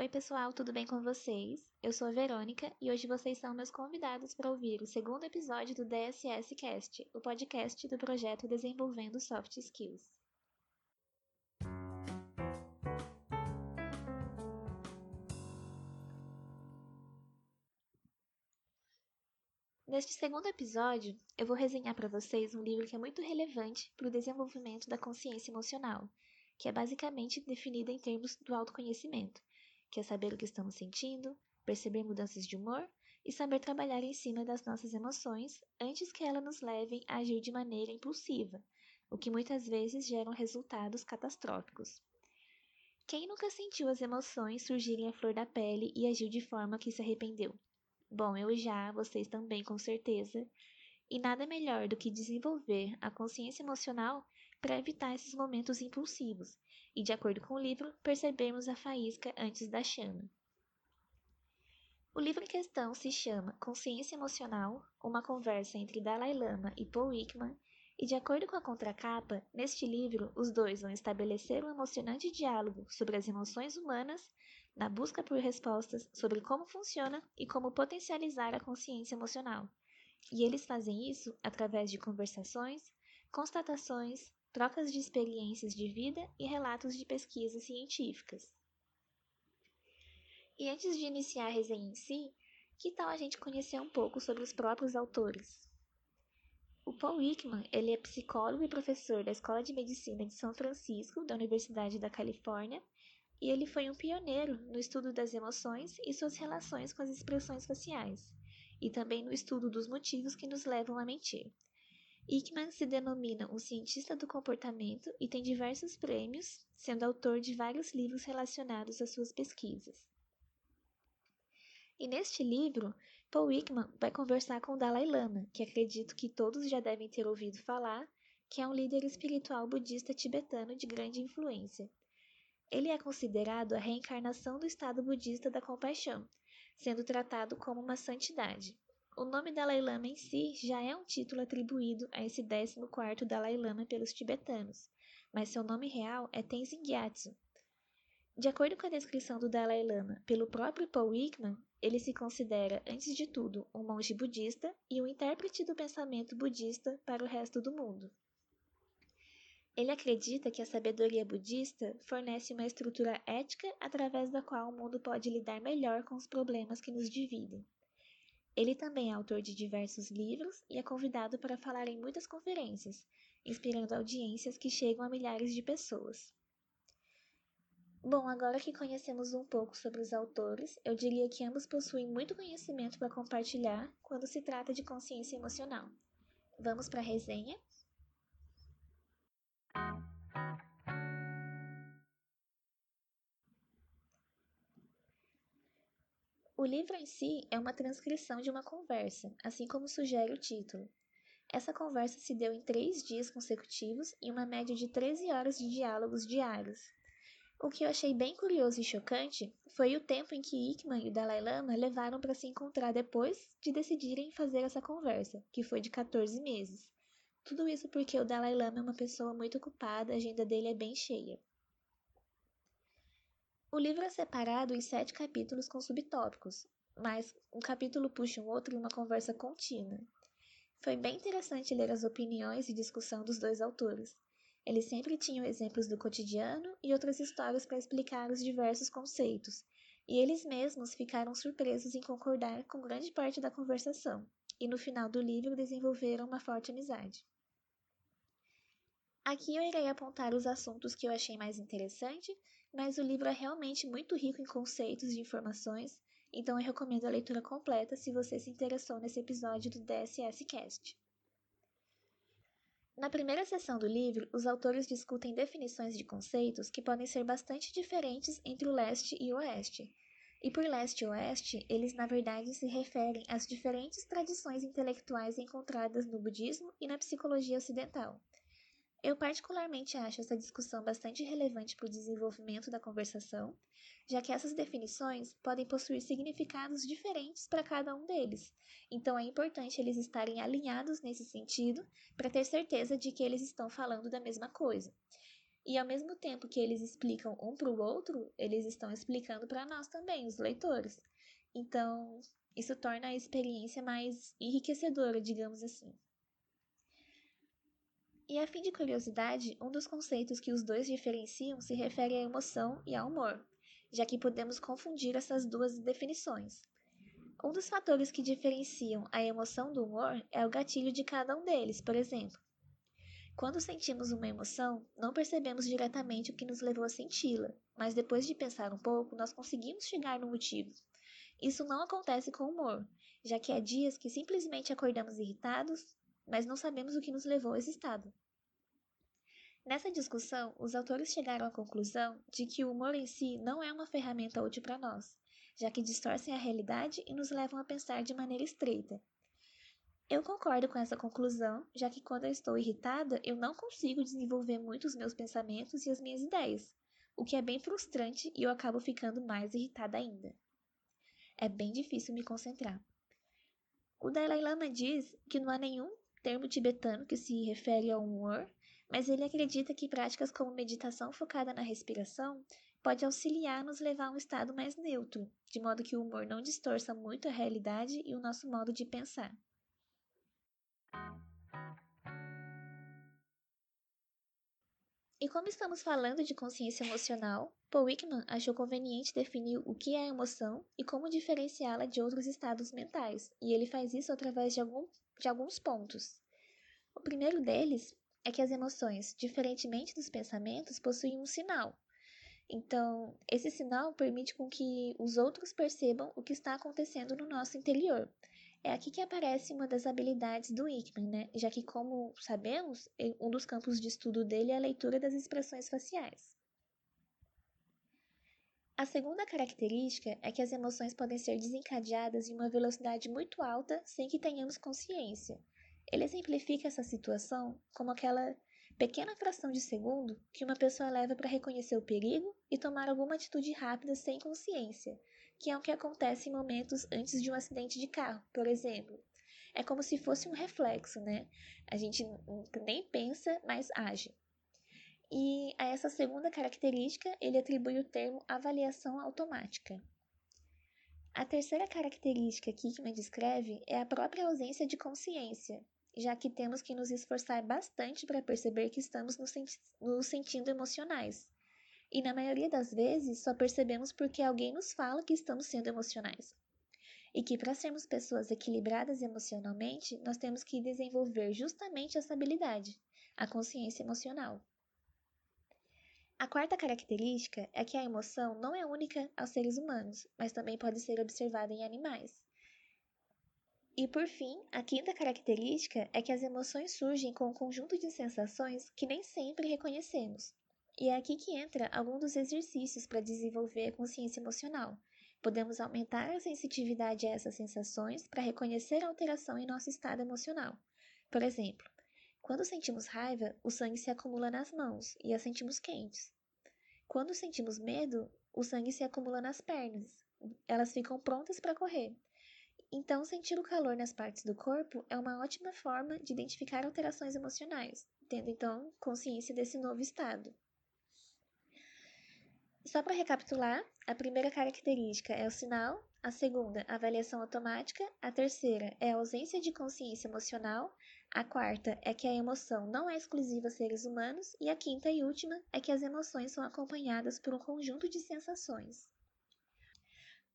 Oi, pessoal, tudo bem com vocês? Eu sou a Verônica e hoje vocês são meus convidados para ouvir o segundo episódio do DSS Cast, o podcast do projeto Desenvolvendo Soft Skills. Neste segundo episódio, eu vou resenhar para vocês um livro que é muito relevante para o desenvolvimento da consciência emocional, que é basicamente definido em termos do autoconhecimento, que é saber o que estamos sentindo, perceber mudanças de humor e saber trabalhar em cima das nossas emoções antes que elas nos levem a agir de maneira impulsiva, o que muitas vezes geram resultados catastróficos. Quem nunca sentiu as emoções surgirem à flor da pele e agiu de forma que se arrependeu? Bom, eu já, vocês também com certeza. E nada melhor do que desenvolver a consciência emocional para evitar esses momentos impulsivos e, de acordo com o livro, percebermos a faísca antes da chama. O livro em questão se chama Consciência Emocional, uma conversa entre Dalai Lama e Paul Ekman, e de acordo com a contracapa, neste livro os dois vão estabelecer um emocionante diálogo sobre as emoções humanas, na busca por respostas sobre como funciona e como potencializar a consciência emocional. E eles fazem isso através de conversações, constatações, trocas de experiências de vida e relatos de pesquisas científicas. E antes de iniciar a resenha em si, que tal a gente conhecer um pouco sobre os próprios autores? O Paul Ekman, ele é psicólogo e professor da Escola de Medicina de São Francisco, da Universidade da Califórnia, e ele foi um pioneiro no estudo das emoções e suas relações com as expressões faciais, e também no estudo dos motivos que nos levam a mentir. Ekman se denomina um cientista do comportamento e tem diversos prêmios, sendo autor de vários livros relacionados às suas pesquisas. E neste livro, Paul Ekman vai conversar com Dalai Lama, que acredito que todos já devem ter ouvido falar, que é um líder espiritual budista tibetano de grande influência. Ele é considerado a reencarnação do estado budista da compaixão, sendo tratado como uma santidade. O nome Dalai Lama em si já é um título atribuído a esse 14º Dalai Lama pelos tibetanos, mas seu nome real é Tenzin Gyatso. De acordo com a descrição do Dalai Lama pelo próprio Paul Ekman, ele se considera, antes de tudo, um monge budista e um intérprete do pensamento budista para o resto do mundo. Ele acredita que a sabedoria budista fornece uma estrutura ética através da qual o mundo pode lidar melhor com os problemas que nos dividem. Ele também é autor de diversos livros e é convidado para falar em muitas conferências, inspirando audiências que chegam a milhares de pessoas. Bom, agora que conhecemos um pouco sobre os autores, eu diria que ambos possuem muito conhecimento para compartilhar quando se trata de consciência emocional. Vamos para a resenha? O livro em si é uma transcrição de uma conversa, assim como sugere o título. Essa conversa se deu em três dias consecutivos e uma média de 13 horas de diálogos diários, o que eu achei bem curioso e chocante foi o tempo em que Ikman e o Dalai Lama levaram para se encontrar depois de decidirem fazer essa conversa, que foi de 14 meses. Tudo isso porque o Dalai Lama é uma pessoa muito ocupada, a agenda dele é bem cheia. O livro é separado em sete capítulos com subtópicos, mas um capítulo puxa um outro em uma conversa contínua. Foi bem interessante ler as opiniões e discussão dos dois autores. Eles sempre tinham exemplos do cotidiano e outras histórias para explicar os diversos conceitos, e eles mesmos ficaram surpresos em concordar com grande parte da conversação, e no final do livro desenvolveram uma forte amizade. Aqui eu irei apontar os assuntos que eu achei mais interessante, mas o livro é realmente muito rico em conceitos e informações, então eu recomendo a leitura completa se você se interessou nesse episódio do DSS Cast. Na primeira seção do livro, os autores discutem definições de conceitos que podem ser bastante diferentes entre o leste e o oeste. E por leste e oeste, eles na verdade se referem às diferentes tradições intelectuais encontradas no budismo e na psicologia ocidental. Eu particularmente acho essa discussão bastante relevante para o desenvolvimento da conversação, já que essas definições podem possuir significados diferentes para cada um deles, então é importante eles estarem alinhados nesse sentido para ter certeza de que eles estão falando da mesma coisa. E ao mesmo tempo que eles explicam um para o outro, eles estão explicando para nós também, os leitores. Então, isso torna a experiência mais enriquecedora, digamos assim. E a fim de curiosidade, um dos conceitos que os dois diferenciam se refere à emoção e ao humor, já que podemos confundir essas duas definições. Um dos fatores que diferenciam a emoção do humor é o gatilho de cada um deles, por exemplo. Quando sentimos uma emoção, não percebemos diretamente o que nos levou a senti-la, mas depois de pensar um pouco, nós conseguimos chegar no motivo. Isso não acontece com o humor, já que há dias que simplesmente acordamos irritados, mas não sabemos o que nos levou a esse estado. Nessa discussão, os autores chegaram à conclusão de que o humor em si não é uma ferramenta útil para nós, já que distorcem a realidade e nos levam a pensar de maneira estreita. Eu concordo com essa conclusão, já que quando eu estou irritada, eu não consigo desenvolver muito os meus pensamentos e as minhas ideias, o que é bem frustrante e eu acabo ficando mais irritada ainda. É bem difícil me concentrar. O Dalai Lama diz que não há nenhum termo tibetano que se refere ao humor, mas ele acredita que práticas como meditação focada na respiração pode auxiliar nos levar a um estado mais neutro, de modo que o humor não distorça muito a realidade e o nosso modo de pensar. E como estamos falando de consciência emocional, Paul Wickman achou conveniente definir o que é emoção e como diferenciá-la de outros estados mentais, e ele faz isso através de, algum, de alguns pontos. O primeiro deles é que as emoções, diferentemente dos pensamentos, possuem um sinal, então, esse sinal permite com que os outros percebam o que está acontecendo no nosso interior. É aqui que aparece uma das habilidades do Hickman, né? Já que, como sabemos, um dos campos de estudo dele é a leitura das expressões faciais. A segunda característica é que as emoções podem ser desencadeadas em uma velocidade muito alta sem que tenhamos consciência. Ele exemplifica essa situação como aquela pequena fração de segundo que uma pessoa leva para reconhecer o perigo e tomar alguma atitude rápida sem consciência, que é o que acontece em momentos antes de um acidente de carro, por exemplo. É como se fosse um reflexo, né? A gente nem pensa, mas age. E a essa segunda característica, ele atribui o termo avaliação automática. A terceira característica que Hickman descreve é a própria ausência de consciência, já que temos que nos esforçar bastante para perceber que estamos nos, senti nos sentindo emocionais. E na maioria das vezes só percebemos porque alguém nos fala que estamos sendo emocionais. E que para sermos pessoas equilibradas emocionalmente, nós temos que desenvolver justamente essa habilidade, a consciência emocional. A quarta característica é que a emoção não é única aos seres humanos, mas também pode ser observada em animais. E por fim, a quinta característica é que as emoções surgem com um conjunto de sensações que nem sempre reconhecemos. E é aqui que entra algum dos exercícios para desenvolver a consciência emocional. Podemos aumentar a sensitividade a essas sensações para reconhecer a alteração em nosso estado emocional. Por exemplo, quando sentimos raiva, o sangue se acumula nas mãos e as sentimos quentes. Quando sentimos medo, o sangue se acumula nas pernas. Elas ficam prontas para correr. Então, sentir o calor nas partes do corpo é uma ótima forma de identificar alterações emocionais, tendo então consciência desse novo estado. Só para recapitular, a primeira característica é o sinal, a segunda, a avaliação automática, a terceira é a ausência de consciência emocional, a quarta é que a emoção não é exclusiva a seres humanos e a quinta e última é que as emoções são acompanhadas por um conjunto de sensações.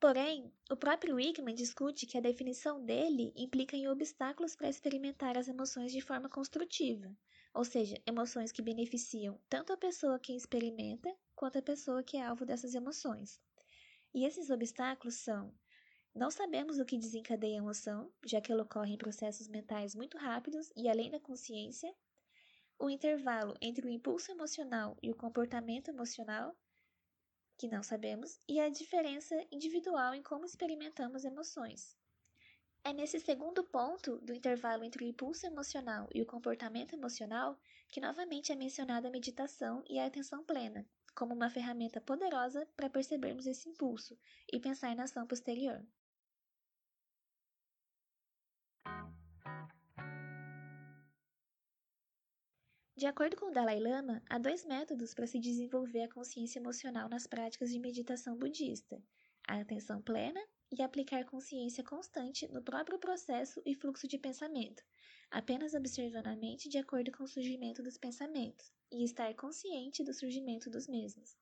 Porém, o próprio Wickman discute que a definição dele implica em obstáculos para experimentar as emoções de forma construtiva, ou seja, emoções que beneficiam tanto a pessoa que experimenta quanto a pessoa que é alvo dessas emoções. E esses obstáculos são: não sabemos o que desencadeia a emoção, já que ela ocorre em processos mentais muito rápidos e além da consciência, o intervalo entre o impulso emocional e o comportamento emocional, que não sabemos, e a diferença individual em como experimentamos emoções. É nesse segundo ponto do intervalo entre o impulso emocional e o comportamento emocional que novamente é mencionada a meditação e a atenção plena, como uma ferramenta poderosa para percebermos esse impulso e pensar na ação posterior. De acordo com o Dalai Lama, há dois métodos para se desenvolver a consciência emocional nas práticas de meditação budista: a atenção plena e aplicar consciência constante no próprio processo e fluxo de pensamento, apenas observando a mente de acordo com o surgimento dos pensamentos e estar consciente do surgimento dos mesmos.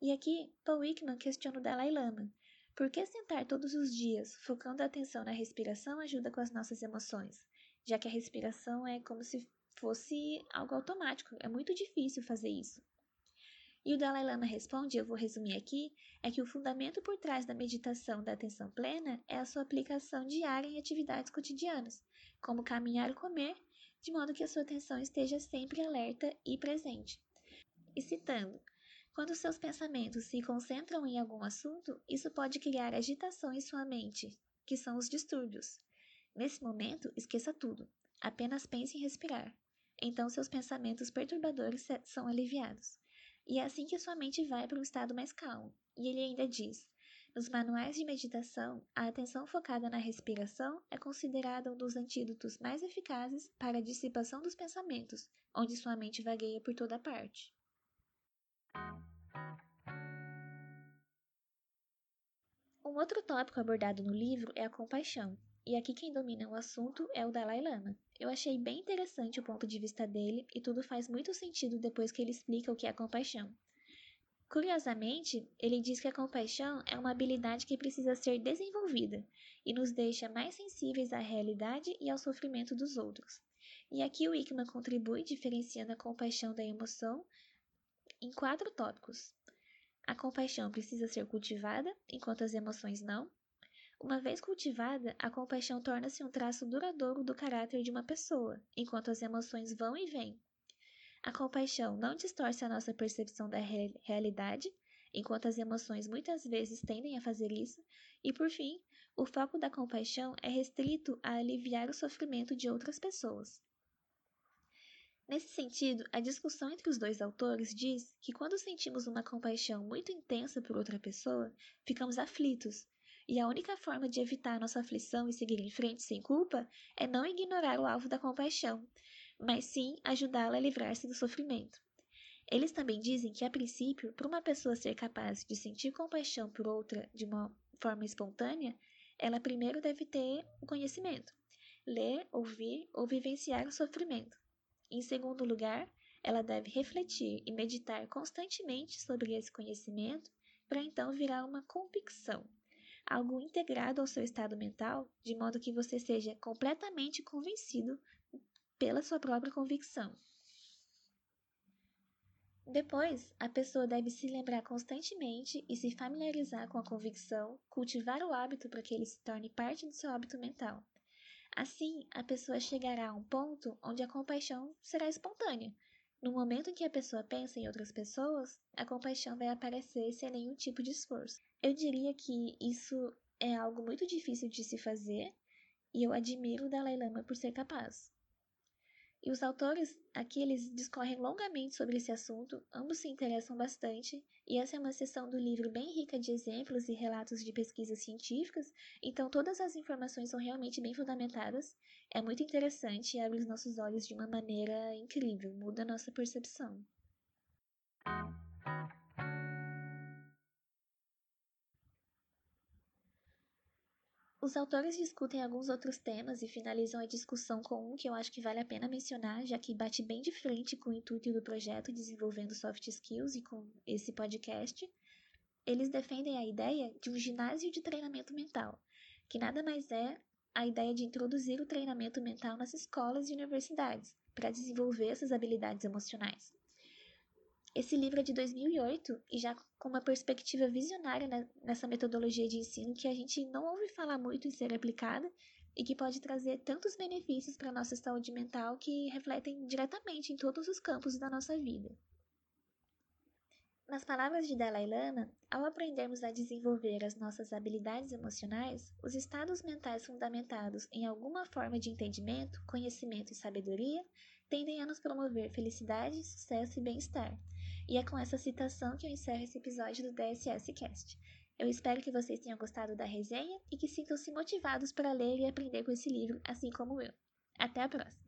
E aqui, Paul Ekman questiona o Dalai Lama: por que sentar todos os dias, focando a atenção na respiração, ajuda com as nossas emoções? Já que a respiração é como se fosse algo automático, é muito difícil fazer isso. E o Dalai Lama responde, eu vou resumir aqui, é que o fundamento por trás da meditação da atenção plena é a sua aplicação diária em atividades cotidianas, como caminhar e comer, de modo que a sua atenção esteja sempre alerta e presente. E citando, quando seus pensamentos se concentram em algum assunto, isso pode criar agitação em sua mente, que são os distúrbios. Nesse momento, esqueça tudo. Apenas pense em respirar. Então seus pensamentos perturbadores são aliviados. E é assim que sua mente vai para um estado mais calmo. E ele ainda diz: nos manuais de meditação, a atenção focada na respiração é considerada um dos antídotos mais eficazes para a dissipação dos pensamentos, onde sua mente vagueia por toda parte. Um outro tópico abordado no livro é a compaixão, e aqui quem domina o assunto é o Dalai Lama. Eu achei bem interessante o ponto de vista dele e tudo faz muito sentido depois que ele explica o que é compaixão. Curiosamente, ele diz que a compaixão é uma habilidade que precisa ser desenvolvida e nos deixa mais sensíveis à realidade e ao sofrimento dos outros. E aqui o Ikman contribui diferenciando a compaixão da emoção em quatro tópicos. A compaixão precisa ser cultivada, enquanto as emoções não. Uma vez cultivada, a compaixão torna-se um traço duradouro do caráter de uma pessoa, enquanto as emoções vão e vêm. A compaixão não distorce a nossa percepção da re realidade, enquanto as emoções muitas vezes tendem a fazer isso. E por fim, o foco da compaixão é restrito a aliviar o sofrimento de outras pessoas. Nesse sentido, a discussão entre os dois autores diz que quando sentimos uma compaixão muito intensa por outra pessoa, ficamos aflitos, e a única forma de evitar nossa aflição e seguir em frente sem culpa é não ignorar o alvo da compaixão, mas sim ajudá-la a livrar-se do sofrimento. Eles também dizem que, a princípio, para uma pessoa ser capaz de sentir compaixão por outra de uma forma espontânea, ela primeiro deve ter o conhecimento, ler, ouvir ou vivenciar o sofrimento. Em segundo lugar, ela deve refletir e meditar constantemente sobre esse conhecimento para então virar uma convicção, algo integrado ao seu estado mental, de modo que você seja completamente convencido pela sua própria convicção. Depois, a pessoa deve se lembrar constantemente e se familiarizar com a convicção, cultivar o hábito para que ele se torne parte do seu hábito mental. Assim, a pessoa chegará a um ponto onde a compaixão será espontânea. No momento em que a pessoa pensa em outras pessoas, a compaixão vai aparecer sem nenhum tipo de esforço. Eu diria que isso é algo muito difícil de se fazer e eu admiro o Dalai Lama por ser capaz. E os autores aqui eles discorrem longamente sobre esse assunto, ambos se interessam bastante, e essa é uma seção do livro bem rica de exemplos e relatos de pesquisas científicas, então todas as informações são realmente bem fundamentadas. É muito interessante e abre os nossos olhos de uma maneira incrível, muda a nossa percepção. Os autores discutem alguns outros temas e finalizam a discussão com um que eu acho que vale a pena mencionar, já que bate bem de frente com o intuito do projeto Desenvolvendo Soft Skills e com esse podcast. Eles defendem a ideia de um ginásio de treinamento mental, que nada mais é a ideia de introduzir o treinamento mental nas escolas e universidades, para desenvolver essas habilidades emocionais. Esse livro é de 2008 e já com uma perspectiva visionária nessa metodologia de ensino que a gente não ouve falar muito em ser aplicada e que pode trazer tantos benefícios para a nossa saúde mental que refletem diretamente em todos os campos da nossa vida. Nas palavras de Dalai Lama, ao aprendermos a desenvolver as nossas habilidades emocionais, os estados mentais fundamentados em alguma forma de entendimento, conhecimento e sabedoria tendem a nos promover felicidade, sucesso e bem-estar. E é com essa citação que eu encerro esse episódio do DSS Cast. Eu espero que vocês tenham gostado da resenha e que sintam-se motivados para ler e aprender com esse livro, assim como eu. Até a próxima!